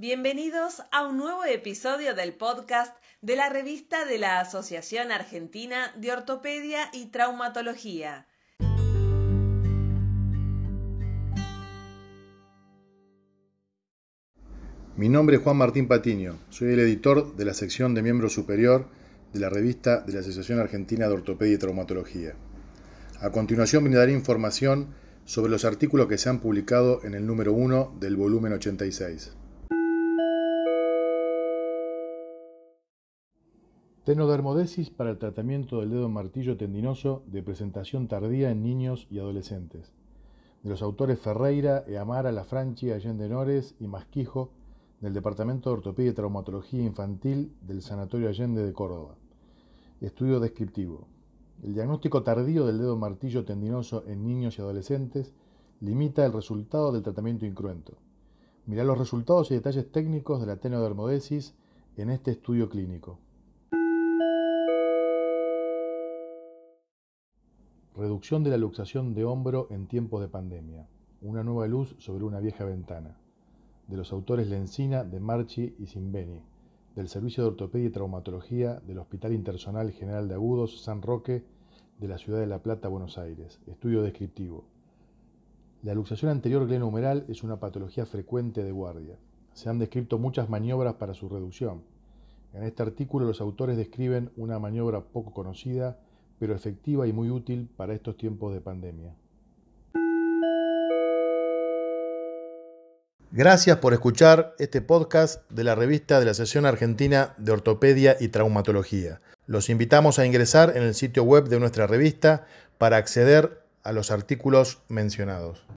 Bienvenidos a un nuevo episodio del podcast de la revista de la Asociación Argentina de Ortopedia y Traumatología. Mi nombre es Juan Martín Patiño, soy el editor de la sección de miembro superior de la revista de la Asociación Argentina de Ortopedia y Traumatología. A continuación brindaré información sobre los artículos que se han publicado en el número 1 del volumen 86. Tenodermodesis para el tratamiento del dedo martillo tendinoso de presentación tardía en niños y adolescentes. De los autores Ferreira, Eamara, Lafranchi, Allende Nores y Masquijo del Departamento de Ortopedia y Traumatología Infantil del Sanatorio Allende de Córdoba. Estudio descriptivo. El diagnóstico tardío del dedo martillo tendinoso en niños y adolescentes limita el resultado del tratamiento incruento. Mirá los resultados y detalles técnicos de la tenodermodesis en este estudio clínico. Reducción de la luxación de hombro en tiempos de pandemia. Una nueva luz sobre una vieja ventana de los autores Lencina, de Marchi y Simbeni, del Servicio de Ortopedia y Traumatología del Hospital Intersonal General de Agudos San Roque de la Ciudad de La Plata, Buenos Aires. Estudio descriptivo. La luxación anterior glenohumeral es una patología frecuente de guardia. Se han descrito muchas maniobras para su reducción. En este artículo los autores describen una maniobra poco conocida, pero efectiva y muy útil para estos tiempos de pandemia. Gracias por escuchar este podcast de la revista de la Asociación Argentina de Ortopedia y Traumatología. Los invitamos a ingresar en el sitio web de nuestra revista para acceder a los artículos mencionados.